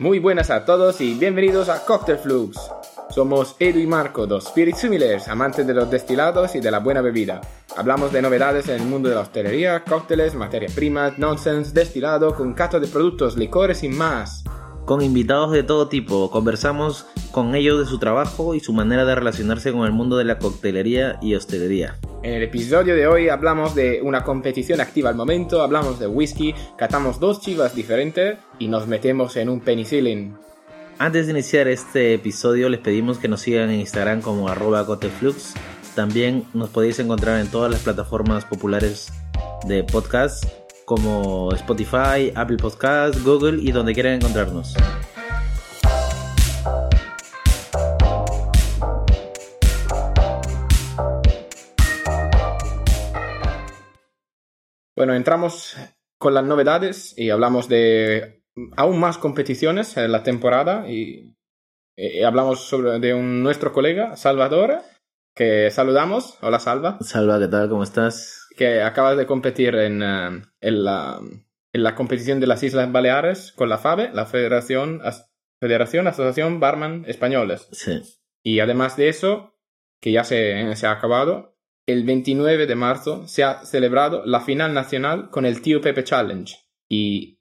Muy buenas a todos y bienvenidos a Cocktail Flux. Somos Edu y Marco, dos Spirit Similars, amantes de los destilados y de la buena bebida. Hablamos de novedades en el mundo de la hostelería, cócteles, materias primas, nonsense, destilado, con cato de productos, licores y más. Con invitados de todo tipo, conversamos con ellos de su trabajo y su manera de relacionarse con el mundo de la coctelería y hostelería. En el episodio de hoy hablamos de una competición activa al momento, hablamos de whisky, catamos dos chivas diferentes y nos metemos en un penicillin. Antes de iniciar este episodio les pedimos que nos sigan en Instagram como arroba coteflux. También nos podéis encontrar en todas las plataformas populares de podcast como Spotify, Apple Podcasts, Google y donde quieran encontrarnos. Bueno, entramos con las novedades y hablamos de aún más competiciones en la temporada y, y hablamos sobre de un, nuestro colega, Salvador, que saludamos. Hola, Salva. Salva, ¿qué tal? ¿Cómo estás? Que acabas de competir en, uh, en, la, en la competición de las Islas Baleares con la FABE, la Federación, As Federación Asociación Barman Españoles. Sí. Y además de eso, que ya se, se ha acabado, el 29 de marzo se ha celebrado la final nacional con el Tío Pepe Challenge y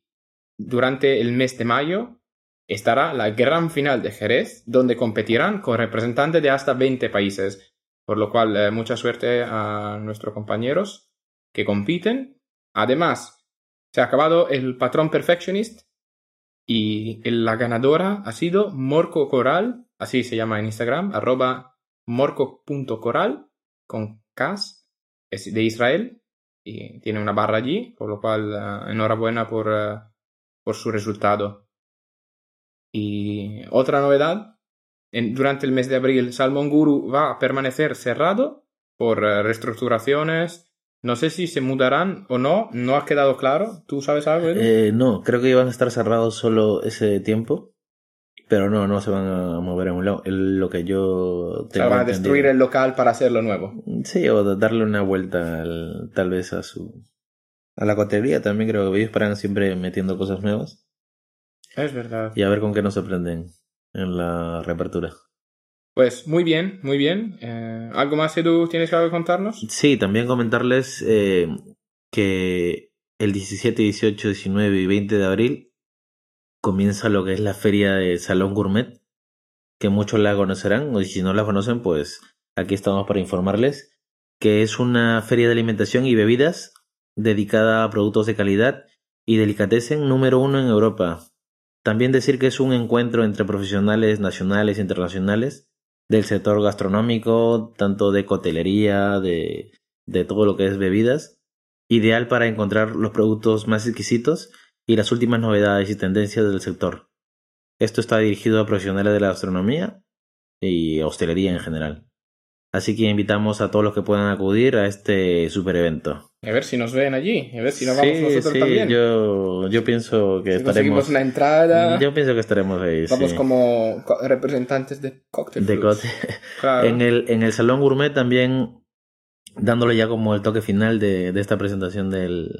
durante el mes de mayo estará la gran final de Jerez donde competirán con representantes de hasta 20 países, por lo cual eh, mucha suerte a nuestros compañeros que compiten. Además, se ha acabado el patrón Perfectionist y la ganadora ha sido Morco Coral, así se llama en Instagram, arroba morco.coral con Cas, es de Israel y tiene una barra allí, por lo cual uh, enhorabuena por, uh, por su resultado. Y otra novedad, en, durante el mes de abril Salmon Guru va a permanecer cerrado por uh, reestructuraciones. No sé si se mudarán o no, no ha quedado claro. ¿Tú sabes algo? Eh, no, creo que iban a estar cerrados solo ese tiempo. Pero no, no se van a mover en un lado. Lo que yo tengo. O sea, van a destruir el local para hacerlo nuevo. Sí, o darle una vuelta al, tal vez a su. A la cotería también creo que ellos paran siempre metiendo cosas nuevas. Es verdad. Y a ver con qué nos sorprenden en la reapertura. Pues muy bien, muy bien. Eh, ¿Algo más, Edu, tienes que contarnos? Sí, también comentarles eh, que el 17, 18, 19 y 20 de abril comienza lo que es la feria de Salón Gourmet, que muchos la conocerán, y si no la conocen, pues aquí estamos para informarles, que es una feria de alimentación y bebidas dedicada a productos de calidad y delicatessen número uno en Europa. También decir que es un encuentro entre profesionales nacionales e internacionales del sector gastronómico, tanto de cotelería, de, de todo lo que es bebidas, ideal para encontrar los productos más exquisitos y las últimas novedades y tendencias del sector. Esto está dirigido a profesionales de la gastronomía y hostelería en general. Así que invitamos a todos los que puedan acudir a este super evento. A ver si nos ven allí, a ver si nos vamos sí, nosotros sí, también. Yo, yo pienso que si estaremos. una entrada. Yo pienso que estaremos ahí. Vamos sí. como representantes de Cocktail de cote. Claro. En el, en el Salón Gourmet también, dándole ya como el toque final de, de esta presentación del,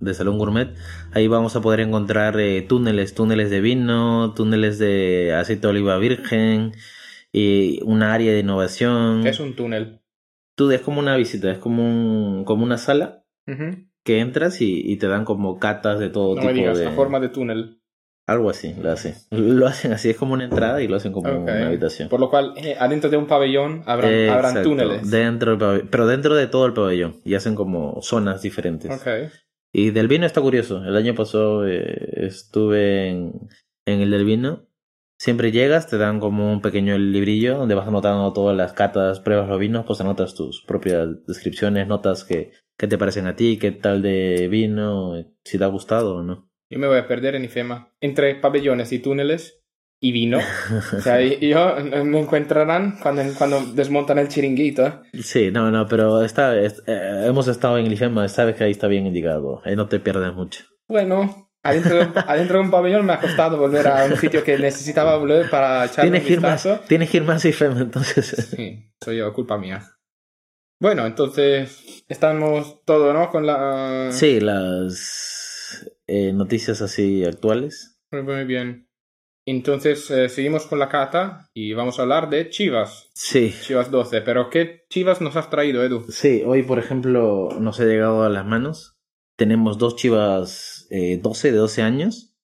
del Salón Gourmet, ahí vamos a poder encontrar eh, túneles, túneles de vino, túneles de aceite de oliva virgen, y una área de innovación. ¿Qué es un túnel? Tú es como una visita, es como, un, como una sala que entras y, y te dan como catas de todo No tipo me digas, de... la forma de túnel. Algo así, lo hacen. Lo hacen así, es como una entrada y lo hacen como una habitación. Por lo cual, eh, adentro de un pabellón habrán, habrán túneles. Dentro del pero dentro de todo el pabellón. Y hacen como zonas diferentes. Y del vino está curioso. El año pasado eh, estuve en, en el del vino. Siempre llegas, te dan como un pequeño librillo donde vas anotando todas las catas, pruebas los vinos, pues anotas tus propias descripciones, notas que, qué te parecen a ti, qué tal de vino, si te ha gustado o no. Yo me voy a perder en IFEMA. Entre pabellones y túneles y vino. o sea, yo me encontrarán cuando, cuando desmontan el chiringuito. Sí, no, no, pero está, es- eh, hemos estado en el IFEMA, sabes que ahí está bien indicado, ahí no te pierdes mucho. Bueno, adentro de, adentro de un pabellón me ha costado volver a un sitio que necesitaba volver para echarle Tienes un que, ir más, tienes que ir más a IFEMA, entonces. Sí, soy yo, culpa mía. Bueno, entonces estamos todo, ¿no? Con la... Sí, las eh, noticias así actuales. Muy, muy bien. Entonces eh, seguimos con la cata y vamos a hablar de Chivas. Sí. Chivas 12. Pero ¿qué Chivas nos has traído, Edu? Sí, hoy por ejemplo nos ha llegado a las manos. Tenemos dos Chivas eh, 12 de 12 años.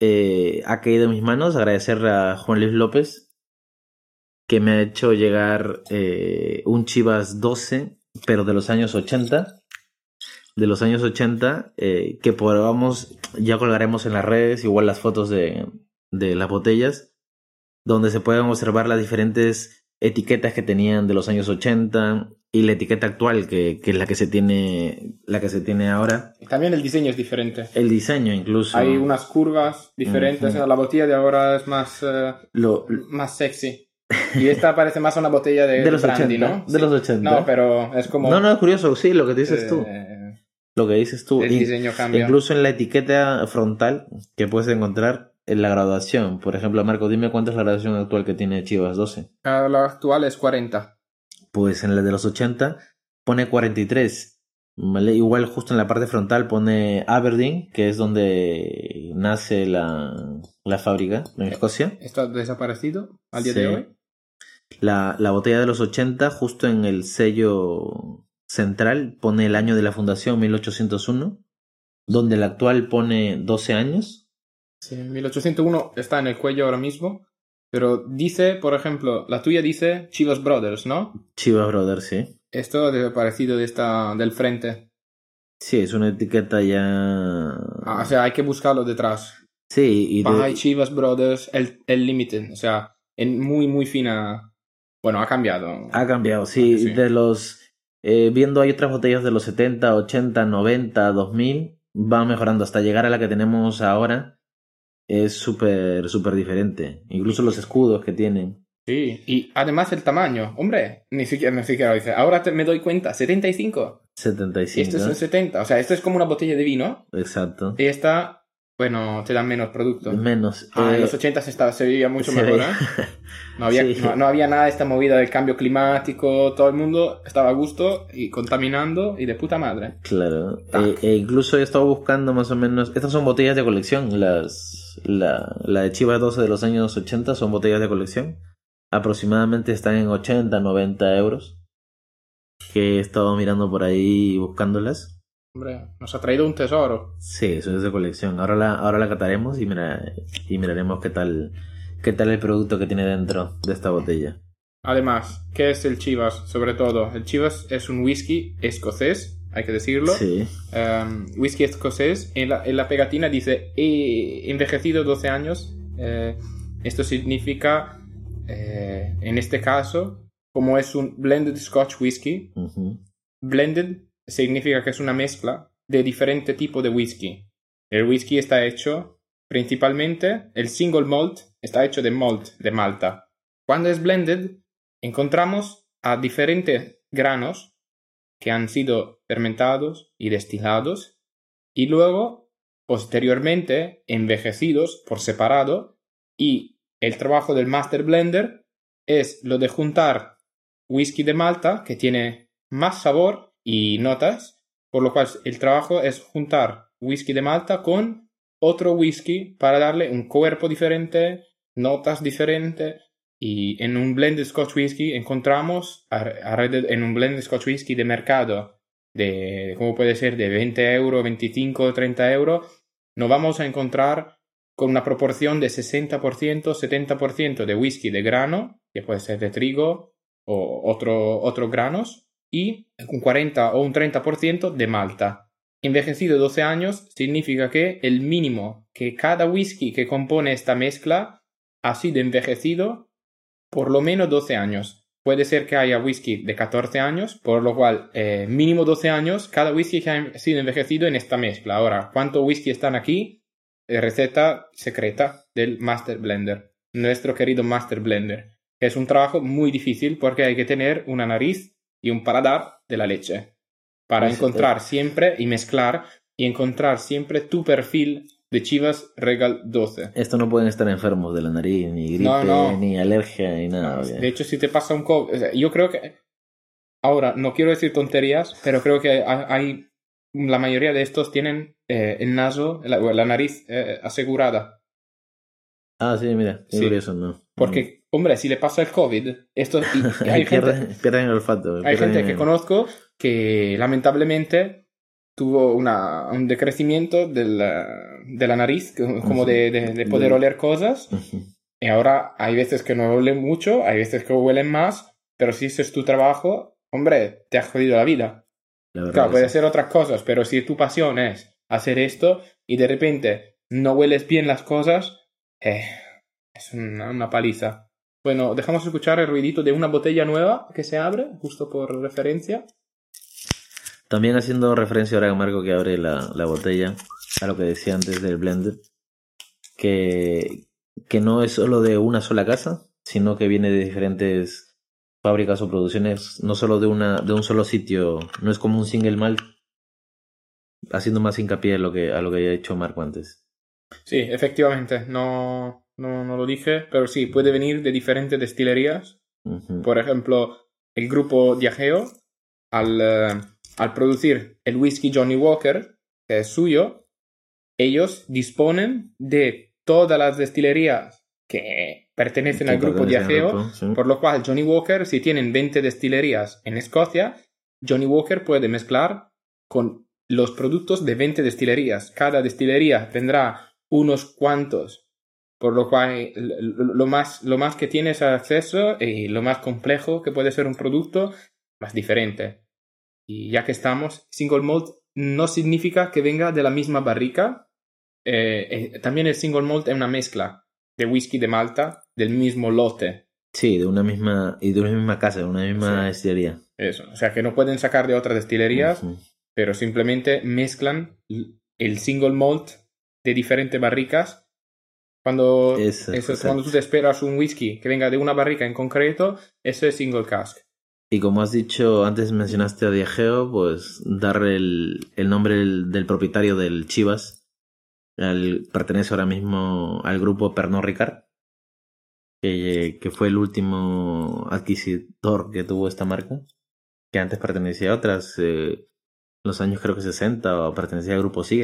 Eh, ha caído en mis manos. Agradecer a Juan Luis López que me ha hecho llegar eh, un Chivas 12, pero de los años 80. De los años 80, eh, que probamos, ya colgaremos en las redes, igual las fotos de, de las botellas, donde se pueden observar las diferentes etiquetas que tenían de los años 80 y la etiqueta actual que, que es la que se tiene la que se tiene ahora Y también el diseño es diferente. el diseño incluso Hay unas curvas diferentes. La botella de ahora es más, eh, lo, más sexy. Y esta parece más una botella de, de los brandy, 80 ¿no? de los 80 No, pero es como... no no es curioso sí lo que dices tú eh, lo que dices tú el Y- diseño cambia. incluso en la etiqueta frontal que puedes encontrar en la graduación por ejemplo Marco dime cuánta es la graduación actual que tiene Chivas 12 Ah, La actual es 40. Pues en la de los 80 pone 43. ¿vale? Igual justo en la parte frontal pone Aberdeen, que es donde nace la, la fábrica en Escocia. ¿Esto ha desaparecido al día Sí. de hoy? La, la botella de los 80, justo en el sello central, pone el año de la fundación, 1801, donde el actual pone 12 años. Sí, 1801 está en el cuello ahora mismo. Pero dice, por ejemplo, la tuya dice Chivas Brothers, ¿no? Chivas Brothers, sí. Esto ha desaparecido de esta, del frente. Sí, es una etiqueta ya... Ah, o sea, hay que buscarlo detrás. sí, y de- By Chivas Brothers, el, el Limited. O sea, en muy, muy fina. Bueno, ha cambiado. Ha cambiado, sí. Sí. De los. eh, viendo hay otras botellas de los 70, 80, 90, 2000. Va mejorando hasta llegar a la que tenemos ahora. Es súper, súper diferente. Incluso los escudos que tienen. Sí. Y además el tamaño. Hombre, ni siquiera, ni siquiera lo dice. Ahora te- me doy cuenta, 75. Y 75. esto es un 70. O sea, esto es como una botella de vino. Exacto. Y esta, bueno, te dan menos producto. Menos. Ah, eh, en los 80 se, estaba, se veía mucho se mejor. ¿eh? No había, Sí. no, no había nada de esta movida del cambio climático, todo el mundo estaba a gusto y contaminando y de puta madre. Claro. Eh, e incluso he estado buscando más o menos. Estas son botellas de colección. Las, la, la de Chivas 12 de los años 80 son botellas de colección. Aproximadamente están en 80, 90 euros. Que he estado mirando por ahí buscándolas. Hombre, nos ha traído un tesoro. Sí, eso es de colección. Ahora la, ahora la cataremos y, mira, y miraremos qué tal, qué tal el producto que tiene dentro de esta botella. Además, ¿qué es el Chivas? Sobre todo, el Chivas es un whisky escocés, hay que decirlo. Sí, Um, whisky escocés. En la, en la pegatina dice "He envejecido 12 años. Eh, esto significa, eh, en este caso, como es un blended Scotch whisky, blended significa que es una mezcla de diferente tipo de whisky. El whisky está hecho principalmente, el single malt está hecho de malt, de malta. Cuando es blended, encontramos a diferentes granos que han sido fermentados y destilados y luego, posteriormente, envejecidos por separado y el trabajo del master blender es lo de juntar whisky de Malta que tiene más sabor y notas, por lo cual el trabajo es juntar whisky de Malta con otro whisky para darle un cuerpo diferente, notas diferentes y en un blended Scotch whisky encontramos en un blended Scotch whisky de mercado de cómo puede ser de 20 euros, 25, 30 euros, nos vamos a encontrar con una proporción de 60%, 70% de whisky de grano, que puede ser de trigo o otro, otros granos, y un 40 o un 30% de malta. Envejecido 12 años significa que el mínimo que cada whisky que compone esta mezcla ha sido envejecido por lo menos 12 años. Puede ser que haya whisky de 14 años, por lo cual eh, mínimo 12 años cada whisky que ha sido envejecido en esta mezcla. Ahora, ¿cuánto whisky están aquí? Eh, receta secreta del Master Blender, nuestro querido Master Blender, que es un trabajo muy difícil porque hay que tener una nariz y un paladar de la leche para encontrar siempre y mezclar y encontrar siempre tu perfil de Chivas Regal 12. Esto no pueden estar enfermos de la nariz, ni gripe, No, no. ni alergia, ni nada. De hecho, si te pasa un COVID, o sea, yo creo que ahora no quiero decir tonterías, pero creo que ha- hay la mayoría de estos tienen eh, el naso, la, la nariz eh, asegurada. Ah, sí, mira, Sí. eso no. Porque, hombre, si le pasa el COVID, esto, y- y hay gente, pierden, el olfato. hay gente que conozco que lamentablemente tuvo una, un decrecimiento de la, de la nariz, como de, de- de poder De- oler cosas. Y ahora hay veces que no huelen mucho, hay veces que huelen más, pero si ese es tu trabajo, hombre, te has jodido la vida. La Claro, sí. hacer otras cosas, pero si tu pasión es hacer esto y de repente no hueles bien las cosas, eh, es una, una paliza. Bueno, dejamos escuchar el ruidito de una botella nueva que se abre, justo por referencia. También haciendo referencia ahora a Marco que abre la, la botella, a lo que decía antes del blender, que, que no es solo de una sola casa, sino que viene de diferentes fábricas o producciones, no solo de, una, de un solo sitio, no es como un single malt, haciendo más hincapié a lo que, a lo que había hecho Marco antes. Sí, efectivamente, no, no, no lo dije, pero sí, puede venir de diferentes destilerías. Por ejemplo, el grupo Diageo, al, eh, al producir el whisky Johnny Walker, que es suyo, ellos disponen de todas las destilerías que pertenecen al grupo Diageo, grupo, sí. por lo cual Johnny Walker, si tienen 20 destilerías en Escocia, Johnny Walker puede mezclar con los productos de 20 destilerías. Cada destilería tendrá unos cuantos, por lo cual l- lo más, lo más que tienes acceso y lo más complejo que puede ser un producto, más diferente. Y ya que estamos, single malt no significa que venga de la misma barrica. Eh, eh, también el single malt es una mezcla de whisky de Malta del mismo lote. Sí, de una misma, y de una misma casa, de una misma Sí. destilería. Eso, o sea que no pueden sacar de otras destilerías, pero simplemente mezclan el single malt de diferentes barricas. Cuando, Eso, eso cuando tú te esperas un whisky que venga de una barrica en concreto, eso es single cask. Y como has dicho, antes mencionaste a Diageo, pues dar el, el nombre del, del propietario del Chivas. Al- pertenece ahora mismo al grupo Pernod Ricard, que, que fue el último adquisitor que tuvo esta marca, que antes pertenecía a otras, eh, los años creo que 60, o pertenecía al grupo. Y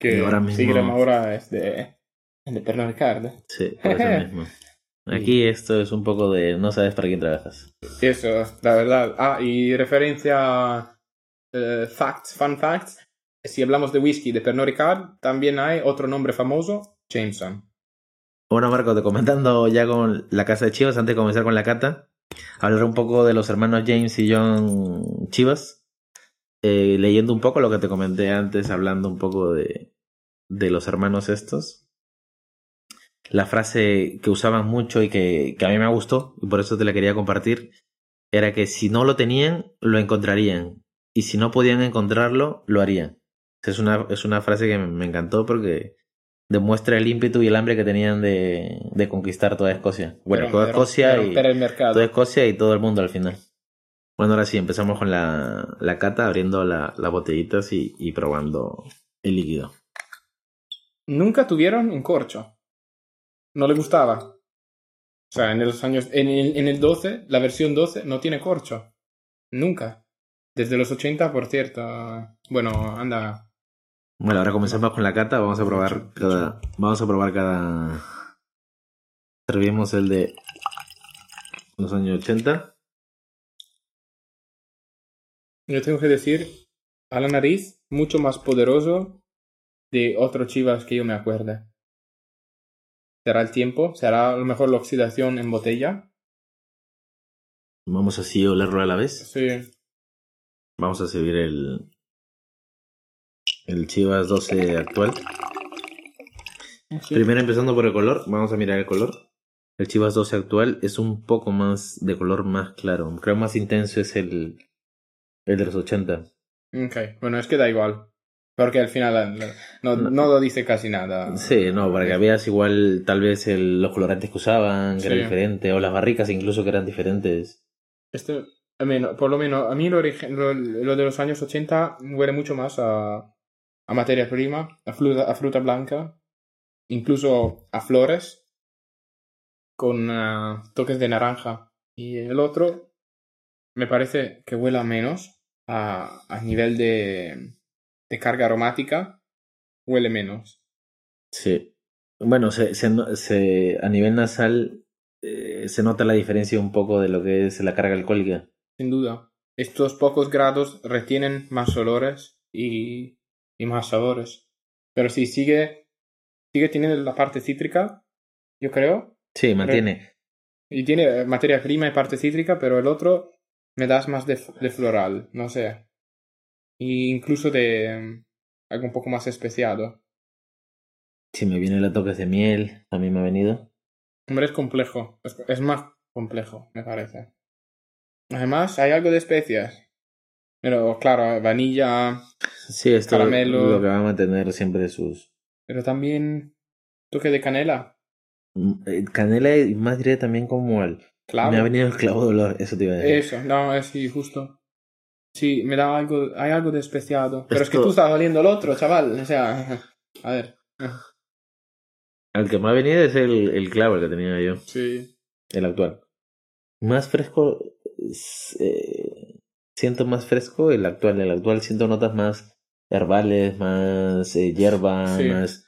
Que ahora mismo- Seagram ahora es de, de Pernod Ricard. Sí, por eso mismo. Aquí esto es un poco de no sabes para quién trabajas. Eso, la verdad. Ah, y referencia eh, facts, fun facts. Si hablamos de whisky de Pernod Ricard, también hay otro nombre famoso, Jameson. Bueno, Marco, te comentando ya con la casa de Chivas, antes de comenzar con la cata, hablar un poco de los hermanos James y John Chivas, eh, leyendo un poco lo que te comenté antes, hablando un poco de, de los hermanos estos. La frase que usaban mucho y que, que a mí me gustó, y por eso te la quería compartir, era que si no lo tenían, lo encontrarían, y si no podían encontrarlo, lo harían. Es una, es una frase que me- encantó porque demuestra el ímpetu y el hambre que tenían de, de conquistar toda Escocia. Bueno, toda Escocia y romper el mercado. toda Escocia y todo el mundo al final. Bueno, ahora sí, empezamos con la, la cata, abriendo la- las botellitas y, y probando el líquido. Nunca tuvieron un corcho. No le gustaba. O sea, en los años. En el, en el 12, la versión 12 no tiene corcho. Nunca. Desde los 80, por cierto. Bueno, anda. Bueno, ahora comenzamos con la cata, vamos a probar cada. Vamos a probar cada. Servimos el de los años 80. Yo tengo que decir, a la nariz, mucho más poderoso de otro chivas que yo me acuerde. ¿Será el tiempo? ¿Será a lo mejor la oxidación en botella? Vamos así a olerlo a la vez. Sí. Vamos a servir el. El Chivas 12 actual. Sí. Primero empezando por el color, vamos a mirar el color. El Chivas 12 actual es un poco más de color más claro. Creo más intenso es el, el de los 80. Ok, bueno, es que da igual. Porque al final eh, no, no lo dice casi nada. Sí, no, para que veas igual tal vez el- los colorantes que usaban, que era Sí. diferente, o las barricas incluso que eran diferentes. Este, a mí, no- por lo menos, a mí lo, lo, lo de los años 80 huele mucho más a, a materia prima, a fruta, a fruta blanca, incluso a flores, con ah, toques de naranja. Y el otro me parece que huela menos a, a nivel de, de carga aromática, huele menos. Sí. Bueno, se, se, se- a nivel nasal eh, se nota la diferencia un poco de lo que es la carga alcohólica. Sin duda. Estos pocos grados retienen más olores y, y más sabores. Pero sí, sigue, sigue teniendo la parte cítrica, yo creo. Sí, mantiene. Y tiene materia prima y parte cítrica, pero el otro me das más de, de floral, no sé. Incluso de algo un poco más especiado. Si me viene los toques de miel, a mí me ha venido. Hombre, es complejo. Es, es más complejo, me parece. Además, hay algo de especias. Pero claro, vainilla, Sí, esto es Caramelo. lo que va a mantener siempre sus... pero también toque de canela. Mm, eh, Canela y más también como el... Claro. Me ha venido el clavo de olor, eso te iba a decir. Eso, no, es sí, justo. Sí, me da algo, hay algo de especiado. Pero es que tú estás oliendo el otro, chaval. O sea, a ver. El que me ha venido es el, el clavo el que tenía yo, Sí. el actual. Más fresco, es, eh, siento más fresco el actual. El actual siento notas más herbales, más eh, hierba, Sí. más,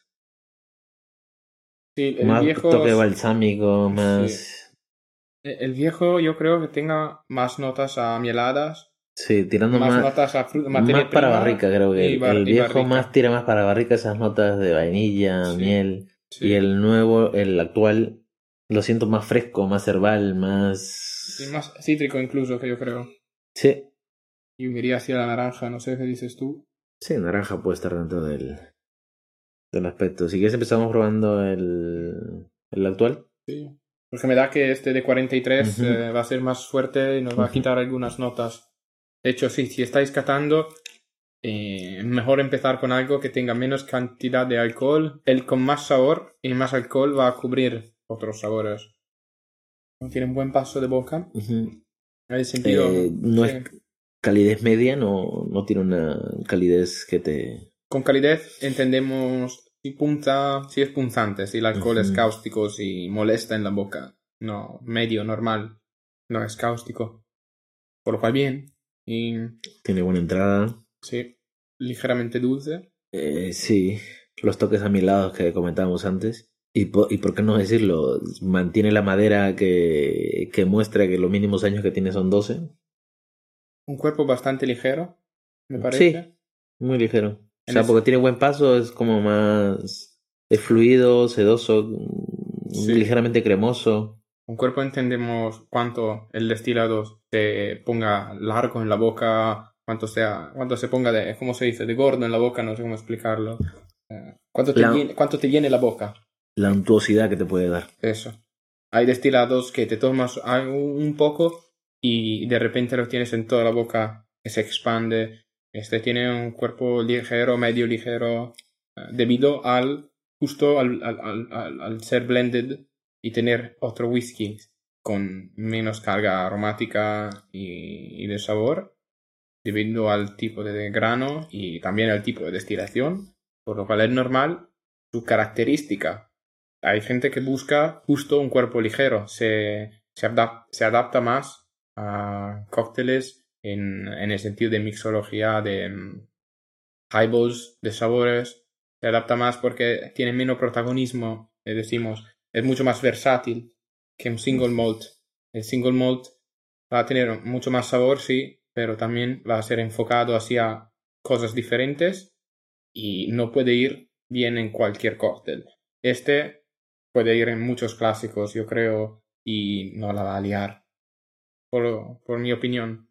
Sí, el más viejo. toque balsámico, más... El viejo yo creo que tenga más notas a mieladas, Sí, tirando más, más, notas a más para barrica, creo que el, bar- el y viejo barrica. más tira más para barrica esas notas de vainilla, Sí. miel. Sí. Y el nuevo, el actual, lo siento más fresco, más herbal, más... Más cítrico incluso, que yo creo. Sí, Y iría hacia la naranja, no sé qué dices tú. sí, naranja puede estar dentro del, del aspecto. Si quieres empezamos probando el, el actual. Sí. Porque me da que este de 43 Ujú. eh, va a ser más fuerte y nos va a quitar algunas notas. De hecho, sí, si estáis catando, eh, mejor empezar con algo que tenga menos cantidad de alcohol. El con más sabor y más alcohol va a cubrir otros sabores. Tiene un buen paso de boca. Sentido. Eh, no sí. es calidez media, no, no tiene una calidez que te... Con calidez entendemos si punta, si es punzante, si el alcohol es cáustico, si molesta en la boca. No, medio, normal. No es cáustico. Por lo cual bien. Y Tiene buena entrada. sí, ligeramente dulce. Eh, sí, los toques amilados que comentábamos antes. Y, po- y por qué no decirlo, mantiene la madera que, que muestra que los mínimos años que tiene son 12. Un cuerpo bastante ligero, me parece. Muy ligero. O En sea, ese- porque tiene buen paso, es como más... Es fluido, sedoso, mm, Sí. ligeramente cremoso. Un cuerpo entendemos cuánto el destilado se ponga largo en la boca, cuánto sea, cuánto se ponga de, ¿cómo se dice? De gordo en la boca, no sé cómo explicarlo. Eh, cuánto, te La- llene, cuánto te llene la boca. La untuosidad que te puede dar. Eso. Hay destilados que te tomas un poco y de repente lo tienes en toda la boca, que se expande. Este tiene un cuerpo ligero, medio ligero, eh, debido al justo al- al- al ser blended y tener otro whisky con menos carga aromática y, de sabor, debido al tipo de grano y también al tipo de destilación, por lo cual es normal su característica. Hay gente que busca justo un cuerpo ligero, se, se, adap- se adapta más a cócteles en, en el sentido de mixología, de mm, highballs, de sabores, se adapta más porque tiene menos protagonismo, eh, decimos, es mucho más versátil que un single malt. El single malt va a tener mucho más sabor, sí, pero también va a ser enfocado hacia cosas diferentes y no puede ir bien en cualquier cóctel. Este puede ir en muchos clásicos, yo creo, y no la va a liar. Por, por mi opinión.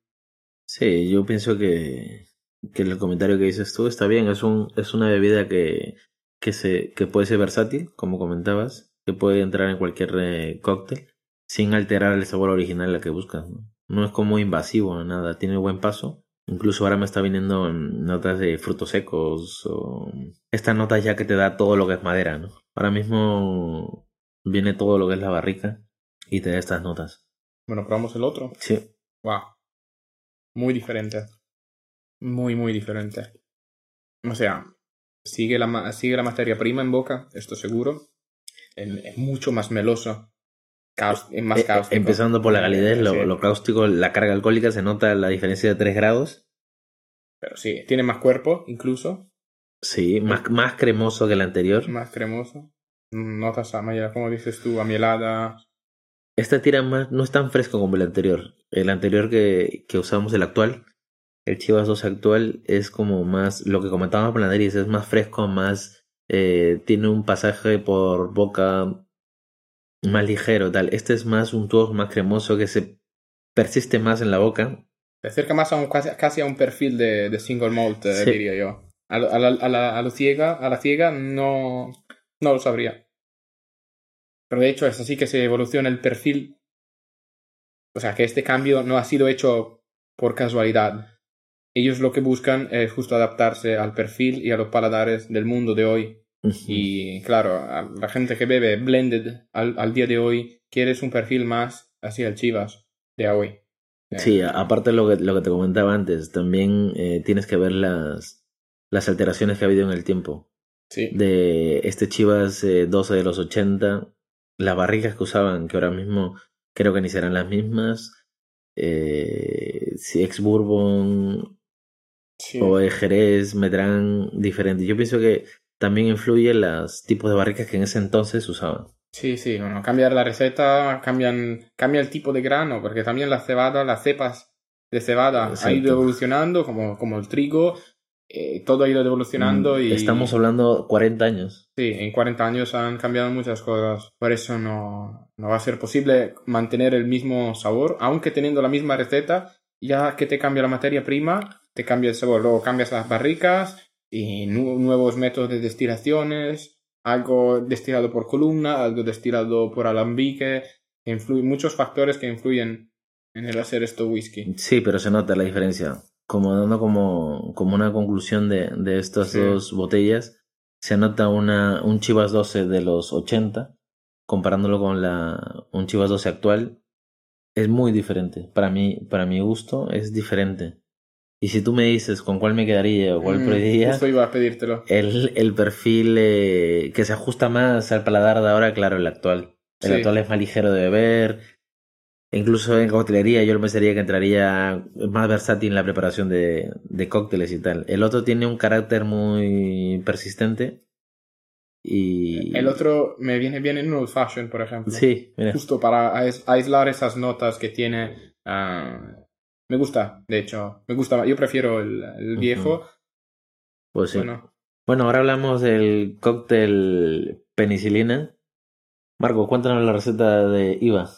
Sí, yo pienso que, que el comentario que dices tú está bien. Es, un, es una bebida que, que, se, que puede ser versátil, como comentabas, que puede entrar en cualquier eh, cóctel sin alterar el sabor original al que buscas. ¿no? no es como invasivo nada, tiene buen paso. Incluso ahora me está viniendo en notas de frutos secos o estas notas ya que te da todo lo que es madera, ¿no? Ahora mismo viene todo lo que es la barrica y te da estas notas. Bueno, probamos el otro. Sí. Wow. Muy diferente. Muy, muy diferente. O sea, sigue la, sigue la materia prima en boca, esto seguro. Es mucho más meloso. Es más Eh, eh, cáustico. empezando por la calidez, lo, Sí. lo cáustico, la carga alcohólica, se nota la diferencia de 3 grados. Pero sí, tiene más cuerpo, incluso. Sí, más, más cremoso que el anterior. Más cremoso. notas, a- como dices tú, amielada. Esta tira más, no es tan fresco como el anterior. El anterior que, que usamos, el actual, el Chivas 2 actual, es como más, lo que comentábamos con la nariz, es más fresco, más, eh, tiene un pasaje por boca más ligero, tal. Este es más un tubo más cremoso que se persiste más en la boca. Se acerca más a un, casi, casi a un perfil de, de single malt, eh, Sí. diría yo. A, a la, a, la, a ciega, a la ciega no, no lo sabría. Pero de hecho es así que se evoluciona el perfil. O sea, que este cambio no ha sido hecho por casualidad. Ellos lo que buscan es justo adaptarse al perfil y a los paladares del mundo de hoy. Y claro, la gente que bebe blended al, al día de hoy quieres un perfil más así al Chivas de hoy. Sí, aparte de lo que, lo que te comentaba antes, también eh, tienes que ver las, las alteraciones que ha habido en el tiempo. Sí. De este Chivas eh, 12 de los 80, las barricas que usaban, que ahora mismo creo que ni serán las mismas. Eh, si ex Bourbon Sí. o Jerez meterán diferentes. Yo pienso que también influye los tipos de barricas que en ese entonces usaban. Sí, sí, bueno, cambiar la receta, cambian, cambia el tipo de grano, porque también la cebada, las cepas de cebada Exacto. ido evolucionando, como, como el trigo, eh, todo ha ido evolucionando y Mm, Estamos hablando 40 años. sí, en 40 años han cambiado muchas cosas, por eso no, no va a ser posible mantener el mismo sabor, aunque teniendo la misma receta, ya que te cambia la materia prima, te cambia el sabor, luego cambias las barricas y nu- nuevos métodos de destilaciones, algo destilado por columna, algo destilado por alambique, que influyen muchos factores que influyen en el hacer esto whisky. Sí, pero se nota la diferencia. Como dando como, como una conclusión de, de estas Sí. dos botellas, se nota una, un Chivas 12 de los 80, comparándolo con la, un Chivas 12 actual, es muy diferente. Para mí, para mi gusto, es diferente. Y si tú me dices con cuál me quedaría o cuál Mm, Justo iba a pedírtelo. el, el perfil eh, que se ajusta más al paladar de ahora, claro, el actual. El Sí. actual es más ligero de beber. Incluso en coctelería yo pensaría que entraría más versátil en la preparación de, de cócteles y tal. El otro tiene un carácter muy persistente. Y. El otro me viene bien en un old fashion, por ejemplo. Sí, mira. Justo para ais- aislar esas notas que tiene. ah, me gusta, de hecho. Me gusta. Yo prefiero el, el viejo. Pues sí. Bueno. Bueno, ahora hablamos del cóctel penicilina. Marco, cuéntanos la receta de IVA.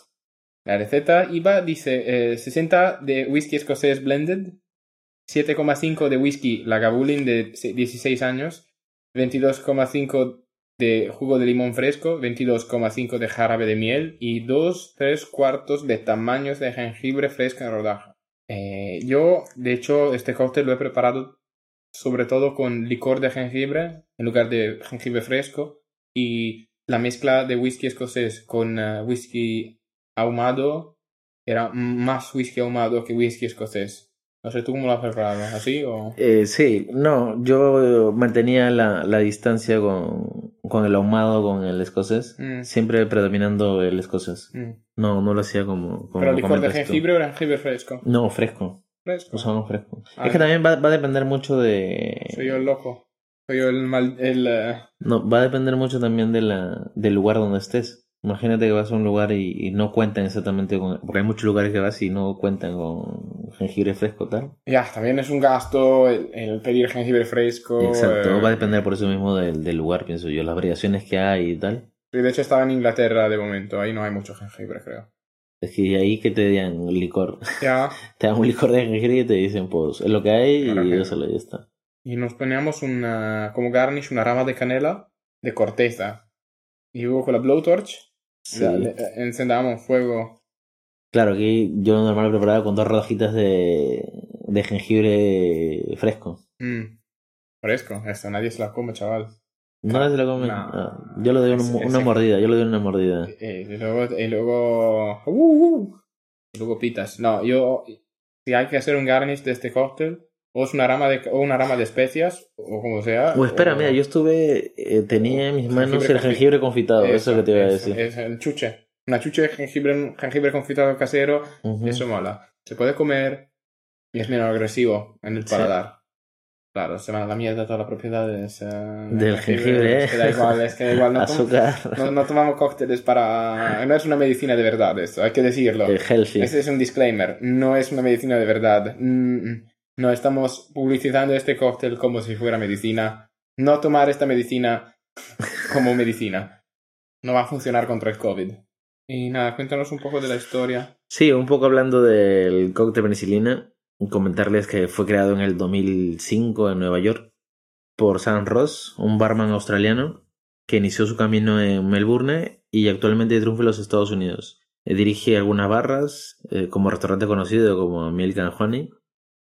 la receta IVA dice eh, 60 de whisky escocés blended, 7,5 de whisky Lagavulin de se- 16 años, 22,5 de jugo de limón fresco, 22,5 de jarabe de miel y 2 3 cuartos de tamaños de jengibre fresca en rodaja. Eh, yo, de hecho, este cóctel lo he preparado sobre todo con licor de jengibre en lugar de jengibre fresco y la mezcla de whisky escocés con eh, whisky ahumado era más whisky ahumado que whisky escocés. No sé, ¿tú cómo lo has preparado? ¿Así o...? Eh, sí, no, yo mantenía la, la distancia con, con el ahumado, con el escocés, Mm, siempre predominando el escocés. mm. No, no lo hacía como, como ¿Pero licor de jengibre o jengibre fresco? No, fresco, Fresco. usamos fresco. Ah, es que también va, va a depender mucho de... Soy yo el loco. Soy yo el mal... El, eh, No, va a depender mucho también de la, del lugar donde estés. Imagínate que vas a un lugar y, y no cuentan exactamente con... Porque hay muchos lugares que vas y no cuentan con jengibre fresco, tal. Ya, también es un gasto el, el pedir jengibre fresco. Exacto, eh, va a depender por eso mismo del, del lugar, pienso yo, las variaciones que hay y tal. y de hecho estaba en Inglaterra de momento. Ahí no hay mucho jengibre, creo. Es que ahí que te dan licor. Ya. te dan un licor de jengibre y te dicen, pues, es lo que hay Ahora y que- eso ya está. Y nos poníamos una, como garnish una rama de canela de corteza. Y luego con la blowtorch Sí. la- eh, encendábamos fuego. Claro, aquí yo normal preparaba con dos rodajitas de, de jengibre fresco. Mm, Fresco, esto nadie se la come, chaval. No se lo comen. No. Ah, yo le doy una, mordida, yo le doy una mordida. Eh, y luego, y luego, uh, uh, y luego pitas. No, yo, si hay que hacer un garnish de este cóctel, o es una rama de, o una rama de especias, o como sea. O espera, o- mira, yo estuve, eh, tenía en mis manos Jengibre el jengibre confitado, eso, que te iba a eso, decir. Es el chuche. Una chuche de jengibre, jengibre confitado casero, Ujú. eso mola. Se puede comer y es menos agresivo en el Sí. paladar. Claro, se van a la mierda todas las propiedades eh, Del jengibre, Es que da igual, es que da igual. No, Azúcar. no, no tomamos cócteles para... No es una medicina de verdad esto, hay que decirlo. Eh, healthy. Ese es un disclaimer. No es una medicina de verdad. Mm, No estamos publicitando este cóctel como si fuera medicina. No tomar esta medicina como medicina. No va a funcionar contra el COVID. Y nada, cuéntanos un poco de la historia. Sí, un poco hablando del cóctel penicilina, comentarles que fue creado en el 2005 en Nueva York por Sam Ross, un barman australiano que inició su camino en Melbourne y actualmente triunfa en los Estados Unidos. Eh, Dirige algunas barras, eh, como restaurante conocido como Milk and Honey.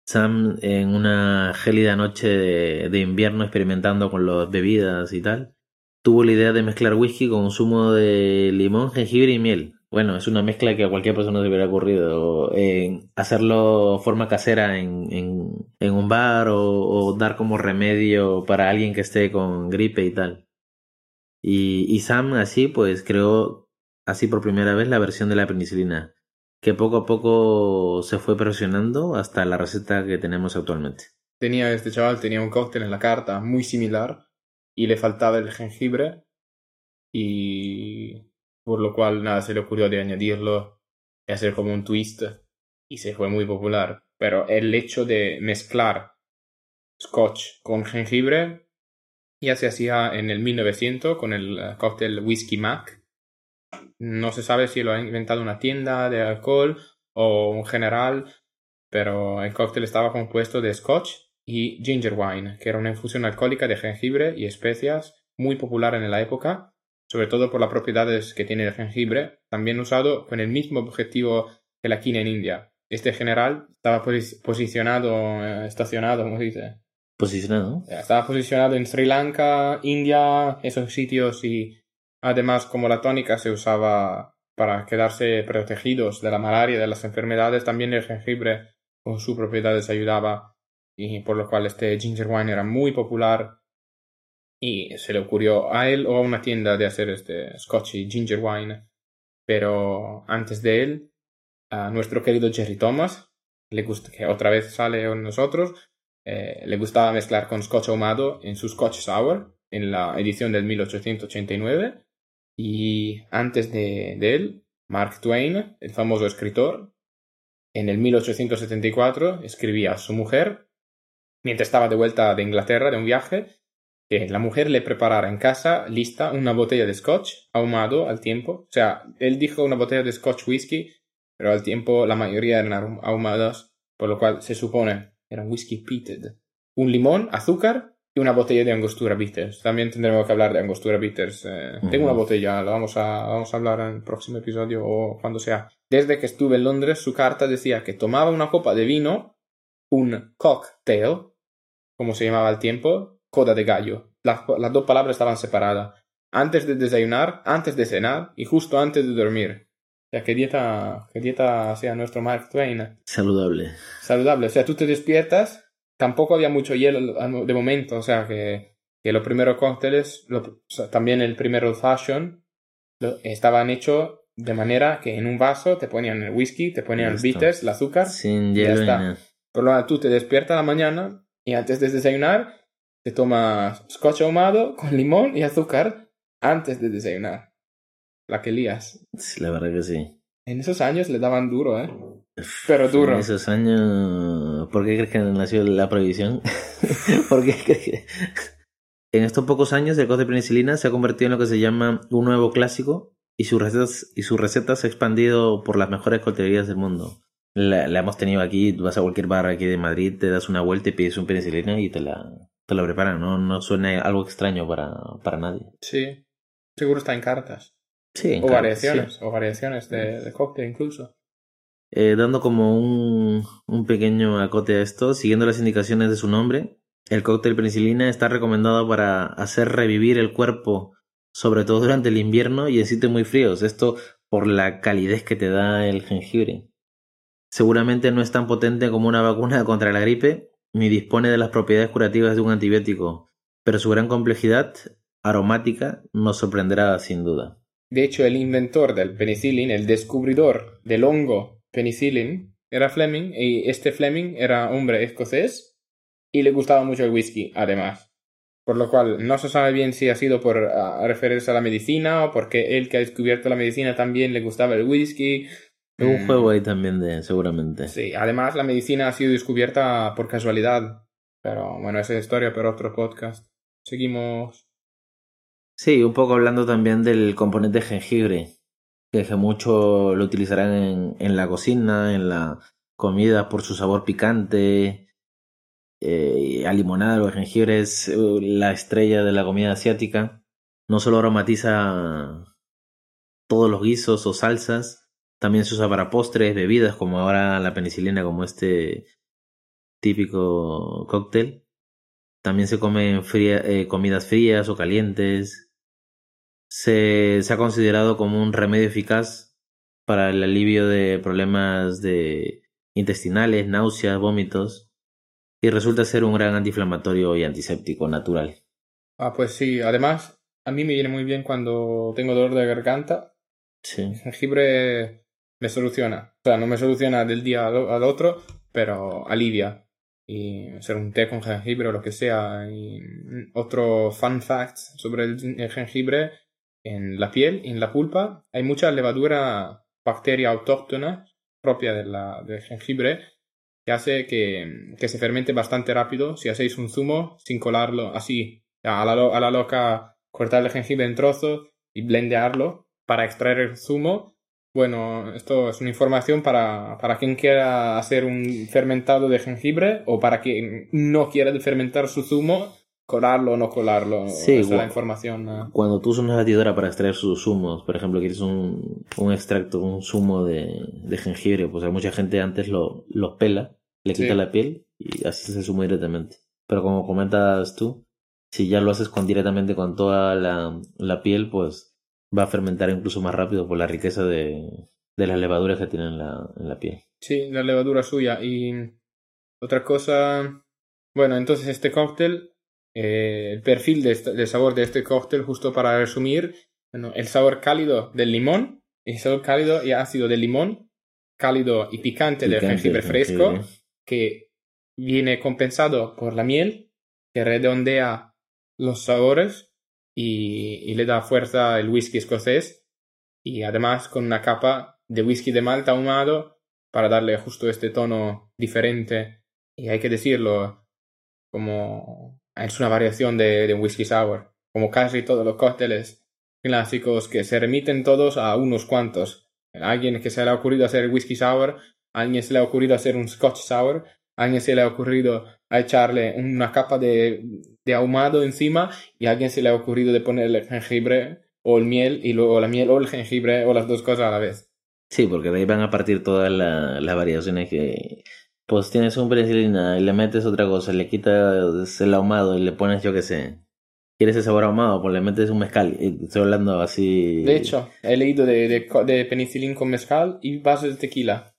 Sam, en una gélida noche de, invierno experimentando con las bebidas y tal, tuvo la idea de mezclar whisky con zumo de limón, jengibre y miel. Bueno, es una mezcla que a cualquier persona se hubiera ocurrido. En hacerlo forma casera en, en, un bar o, dar como remedio para alguien que esté con gripe y tal. Y Sam así pues creó así por primera vez la versión de la penicilina, que poco a poco se fue presionando hasta la receta que tenemos actualmente. Tenía este chaval, tenía un cóctel en la carta muy similar y le faltaba el jengibre y por lo cual nada se le ocurrió de añadirlo y hacer como un twist y se fue muy popular. Pero el hecho de mezclar scotch con jengibre ya se hacía en el 1900 con el eh, cóctel Whiskey Mac. No se sabe si lo ha inventado una tienda de alcohol o un general, pero el cóctel estaba compuesto de scotch y ginger wine, que era una infusión alcohólica de jengibre y especias muy popular en la época, sobre todo por las propiedades que tiene el jengibre, también usado con el mismo objetivo que la quina en India. Este general estaba posi- posicionado, eh, estacionado, ¿cómo se dice? Posicionado. Estaba posicionado en Sri Lanka, India, esos sitios y además como la tónica se usaba para quedarse protegidos de la malaria y de las enfermedades, también el jengibre con sus propiedades ayudaba y por lo cual este ginger wine era muy popular y se le ocurrió a él o a una tienda de hacer este scotch ginger wine. Pero antes de él a nuestro querido Jerry Thomas le que otra vez sale con nosotros eh, le gustaba mezclar con scotch ahumado en su scotch sour en la edición del 1889 y antes de, él Mark Twain el famoso escritor en el 1874 escribía a su mujer mientras estaba de vuelta de Inglaterra de un viaje que la mujer le preparara en casa lista una botella de scotch ahumado al tiempo. O sea, él dijo una botella de scotch whisky, pero al tiempo la mayoría eran ahum- ahumadas, por lo cual se supone eran whisky peated. Un limón, azúcar una botella de angostura bitters. También tendremos que hablar de angostura bitters. eh, Tengo una botella, la vamos a, vamos a hablar en el próximo episodio o cuando sea. Desde que estuve en Londres, su carta decía que tomaba una copa de vino, un cocktail, como se llamaba al tiempo, coda de gallo. Las, las dos palabras estaban separadas. Antes de desayunar, antes de cenar y justo antes de dormir. O sea, qué dieta, qué dieta sea nuestro Mark Twain. Saludable. Saludable. O sea, tú te despiertas, tampoco había mucho hielo de momento. O sea, que, que los primeros cócteles, lo- o sea, también el primer old fashion, lo- estaban hechos de manera que en un vaso te ponían el whisky, te ponían el Listo. bitters, el azúcar. Sin Ya hielo ni está. nada. Por lo tanto, tú te despiertas a la mañana y antes de desayunar te tomas scotch ahumado con limón y azúcar antes de desayunar. La que lías. Sí, la verdad que sí. En esos años le daban duro, ¿eh? Pero duro. En esos años, ¿por qué crees que nació la prohibición? ¿Por qué crees que... En estos pocos años, el cóctel de penicilina se ha convertido en lo que se llama un nuevo clásico y sus recetas, y sus recetas se ha expandido por las mejores coctelerías del mundo. La, la hemos tenido aquí, vas a cualquier bar aquí de Madrid, te das una vuelta y pides un penicilina y te la, te la preparan, ¿no? No suena algo extraño para, para nadie. Sí. Seguro está en cartas. Sí, en O cada- variaciones. sí. O variaciones de, de cóctel incluso. Eh, dando como un, un pequeño acote a esto, siguiendo las indicaciones de su nombre, el cóctel penicilina está recomendado para hacer revivir el cuerpo, sobre todo durante el invierno y en sitios muy fríos. Esto por la calidez que te da el jengibre. Seguramente no es tan potente como una vacuna contra la gripe, ni dispone de las propiedades curativas de un antibiótico, pero su gran complejidad aromática nos sorprenderá sin duda. De hecho, el inventor del penicilin, el descubridor del hongo penicillin, era Fleming, y este Fleming era hombre escocés y le gustaba mucho el whisky, además. Por lo cual no se sabe bien si ha sido por referirse a la medicina o porque él que ha descubierto la medicina también le gustaba el whisky. Un mm. juego ahí también de, seguramente. Sí, además la medicina ha sido descubierta por casualidad. Pero bueno, esa es historia para otro podcast. Seguimos. Sí, un poco hablando también del componente jengibre, que, mucho lo utilizarán en, en la cocina, en la comida por su sabor picante. Eh, a limonada o jengibre es uh, la estrella de la comida asiática. No solo aromatiza todos los guisos o salsas, también se usa para postres, bebidas, como ahora la penicilina, como este típico cóctel. También se comen eh, comidas frías o calientes. Se, se ha considerado como un remedio eficaz para el alivio de problemas de intestinales, náuseas, vómitos, y resulta ser un gran antiinflamatorio y antiséptico natural. Ah, pues sí, además a mí me viene muy bien cuando tengo dolor de garganta. Sí. El jengibre me soluciona. O sea, no me soluciona del día al otro, pero alivia. Y hacer un té con jengibre o lo que sea. Y otro fun fact sobre el, jengibre. En la piel, en la pulpa, hay mucha levadura bacteria autóctona propia de la, del jengibre que hace que, que, se fermente bastante rápido. Si hacéis un zumo sin colarlo así, a la, a la loca cortar el jengibre en trozos y blendearlo para extraer el zumo. Bueno, esto es una información para, para quien quiera hacer un fermentado de jengibre o para quien no quiera fermentar su zumo, colarlo o no colarlo. Sí, la información. Cuando tú usas una batidora para extraer sus zumos, por ejemplo, quieres un, un extracto, un zumo de, de jengibre, pues hay mucha gente antes lo, lo pela, le quita la piel y así se zumo directamente. Pero como comentas tú, si ya lo haces con directamente con toda la, la piel, pues va a fermentar incluso más rápido por la riqueza de, de las levaduras que tiene en la, en la piel. Sí, la levadura suya. Y otra cosa, bueno, entonces este cóctel, eh, el perfil de, sabor de este cóctel, justo para resumir, bueno, el sabor cálido del limón, el sabor cálido y ácido del limón, cálido y picante, del jengibre fresco, que viene compensado por la miel, que redondea los sabores y, le da fuerza el whisky escocés y además con una capa de whisky de malta ahumado para darle justo este tono diferente. Y hay que decirlo como es una variación de, de whisky sour como casi todos los cócteles clásicos que se remiten todos a unos cuantos a alguien que se le ha ocurrido hacer whisky sour a alguien se le ha ocurrido hacer un scotch sour a alguien se le ha ocurrido echarle una capa de, de ahumado encima y a alguien se le ha ocurrido de ponerle jengibre o el miel y luego la miel o el jengibre o las dos cosas a la vez. Sí, porque de ahí van a partir todas las variaciones que... Pues tienes un penicilina y le metes otra cosa, le quitas el ahumado y le pones yo que sé. ¿Quieres ese sabor ahumado? Pues le metes un mezcal. Estoy hablando así... De hecho, he leído de, de, de penicilín con mezcal y vasos de tequila.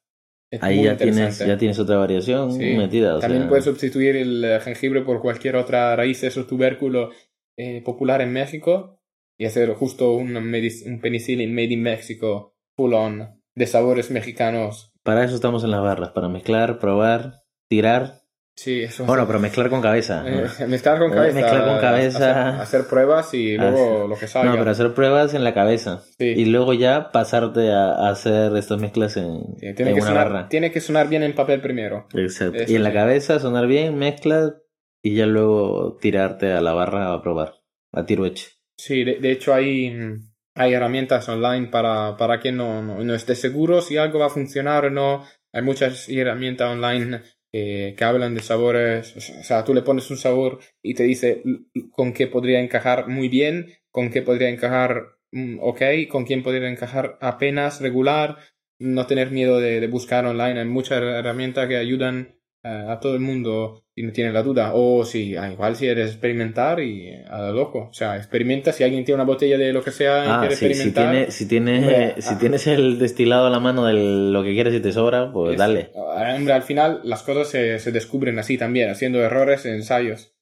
Ahí ya tienes, ya tienes otra variación metida. También puedes sustituir el eh, jengibre por cualquier otra raíz o tubérculo eh, popular en México y hacer justo un, un penicillin made in Mexico full on de sabores mexicanos. Para eso estamos en las barras, para mezclar, probar, tirar Sí, eso. Bueno, pero mezclar con cabeza. Eh, mezclar con cabeza. Mezclar con cabeza. Hacer, pruebas y luego lo que salga. No, pero hacer pruebas en la cabeza. Y luego ya pasarte a, hacer estas mezclas en, tiene que una sonar, barra. Tiene que sonar bien en papel primero. Exacto. y en la cabeza sonar bien, mezclas y ya luego tirarte a la barra a probar. A tiro hecho. Sí, de, hecho hay, hay herramientas online para, para quien no, no, esté seguro si algo va a funcionar o no. Hay muchas herramientas online que hablan de sabores, o sea, tú le pones un sabor y te dice con qué podría encajar muy bien, con qué podría encajar mm, ok, con quién podría encajar apenas regular, no tener miedo de, buscar online, hay muchas herramientas que ayudan eh, a todo el mundo si no tiene la duda. O si, ah, igual si eres experimentar y a lo loco. O sea, experimenta si alguien tiene una botella de lo que sea y ah, quiere experimentar. Si, tiene, si, si ah. tienes el destilado a la mano de lo que quieres y te sobra, pues dale. Hombre, al final las cosas se, se descubren así también, haciendo errores, ensayos.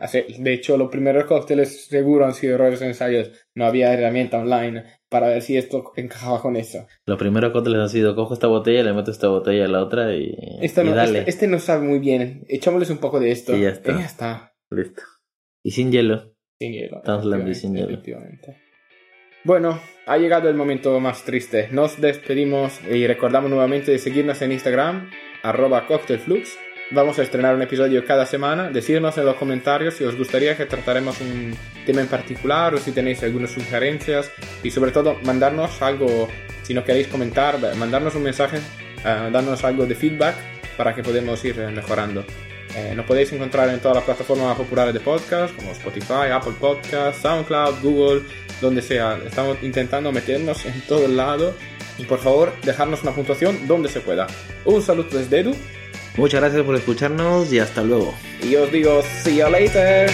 Hace- de hecho, los primeros cócteles seguro han sido errores ensayos. No había herramienta online para ver si esto encajaba con eso. Los primeros cócteles han sido, cojo esta botella, le meto esta botella a la otra y, y no- dale. este, este no sabe muy bien. Echámosles un poco de esto. Y ya está. Y ya está. Listo. Y sin hielo. Sin hielo. De sin efectivamente, hielo. efectivamente. Bueno, ha llegado el momento más triste. Nos despedimos y recordamos nuevamente de seguirnos en Instagram, arroba cocktailflux. Vamos a estrenar un episodio cada semana. Decirnos en los comentarios si os gustaría que trataremos un tema en particular o si tenéis algunas sugerencias. Y sobre todo, mandarnos algo, si no queréis comentar, mandarnos un mensaje, eh, darnos algo de feedback para que podamos ir eh, mejorando. Eh, nos podéis encontrar en todas las plataformas populares de podcast, como Spotify, Apple Podcasts, SoundCloud, Google, donde sea. Estamos intentando meternos en todo el lado. Y por favor, dejarnos una puntuación donde se pueda. Un saludo desde Edu Muchas gracias por escucharnos y hasta luego. y os digo, see you later.